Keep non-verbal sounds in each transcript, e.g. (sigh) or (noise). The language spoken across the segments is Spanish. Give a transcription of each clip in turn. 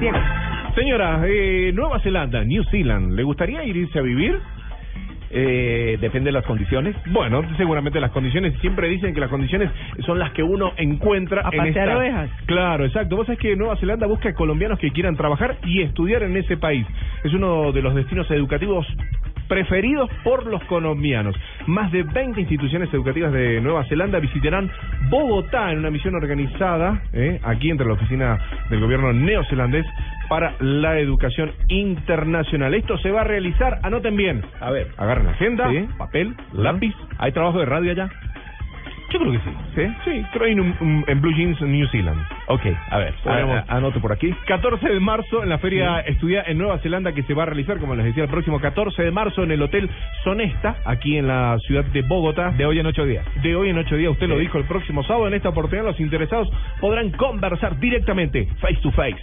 Diego. Señora, eh, Nueva Zelanda, New Zealand, ¿le gustaría irse a vivir? Eh, depende de las condiciones. Bueno, seguramente las condiciones, siempre dicen que las condiciones son las que uno encuentra A en esta... ovejas. Claro, exacto. Vos sabés que Nueva Zelanda busca colombianos que quieran trabajar y estudiar en ese país. Es uno de los destinos educativos preferidos por los colombianos. Más de 20 instituciones educativas de Nueva Zelanda visitarán Bogotá en una misión organizada eh, aquí entre la oficina del gobierno neozelandés para la educación internacional. Esto se va a realizar, anoten bien, A ver. agarren agenda, Sí. papel, lápiz. ¿Hay trabajo de radio allá? Yo creo que sí. ¿Sí? Sí, creo en, un- un- en Blue Jeans, New Zealand. Ok, a ver. Podríamos- a- a- anoto por aquí. 14 de marzo en la Feria Estudia en Nueva Zelanda que se va a realizar, como les decía, el próximo 14 de marzo en el Hotel Sonesta, aquí en la ciudad de Bogotá. De hoy en ocho días. De hoy en ocho días, usted lo Sí. dijo el próximo sábado. En esta oportunidad, los interesados podrán conversar directamente, face to face,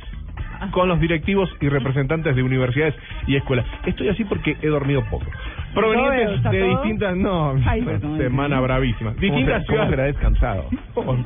con los directivos y representantes de universidades y escuelas. Estoy así porque he dormido poco. Provenientes ¿Está de todo? distintas, no, Ay, perdón. semana bravísima. Distintas ¿Cómo será ciudades. descansado?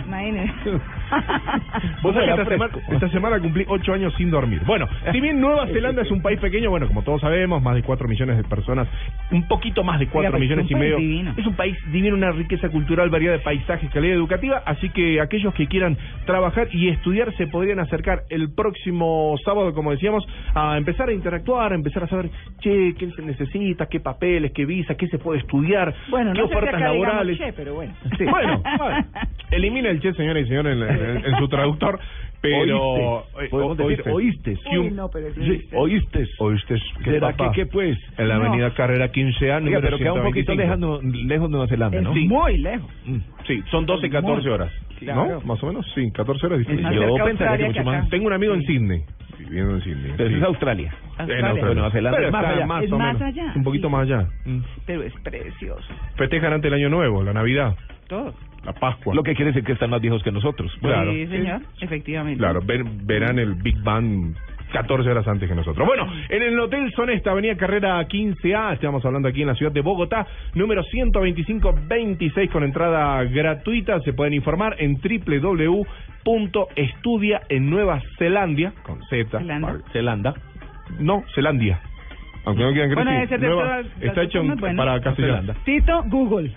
Imagínese. (laughs) Vos sabés que esta semana, esta semana cumplí ocho años sin dormir. Bueno, si bien Nueva (laughs) Zelanda es un país pequeño, bueno, como todos sabemos, más de cuatro millones de personas, un poquito más de cuatro millones es y medio. divino. Es un país divino, una riqueza cultural, variedad de paisajes, calidad educativa, así que aquellos que quieran trabajar y estudiar se podrían acercar el próximo sábado, como decíamos, a empezar a interactuar, a empezar a saber, che, qué se necesita, qué papeles, qué visa, qué se puede estudiar, Bueno, qué no ofertas laborales. che, pero bueno. Sí. (laughs) Bueno, (laughs) bueno, elimina el che, señora y señor, en, en- en su traductor, pero... Oíste. oíste. ¿Oíste? ¿Oíste? ¿Qué, ¿Será que qué pues? En la No. avenida Carrera 15A, Oiga, número pero queda un poquito 125. lejano- lejos de Nueva Zelanda, ¿no? Sí. muy lejos. Mm. Sí, son 12, 14 horas. Claro. ¿No? Más o menos, sí, 14 horas. Yo pensaría que mucho más. tengo un amigo en Sydney, viviendo en Sydney. Pero sí. es Australia. En Australia. Australia. Nueva Zelanda Pero es más allá. más Es o más menos, allá, un poquito sí. más allá. Mm. Pero es precioso. Festejan ante el Año Nuevo, la Navidad, Todo. la Pascua. Lo que quiere decir que están más viejos que nosotros. Claro. Sí, señor. Efectivamente. Claro, ver- verán el Big Bang 14 horas antes que nosotros. Bueno, en el Hotel Sonesta, Avenida Carrera 15A, estamos hablando aquí en la ciudad de Bogotá, número 12526 con entrada gratuita. Se pueden informar en www.estudia en Nueva Zelandia, con Z, Zelanda. No, Zelandia. Aunque no quieran creer, Bueno, sí, Nueva- está hecho en- para castellano. Tito, Google.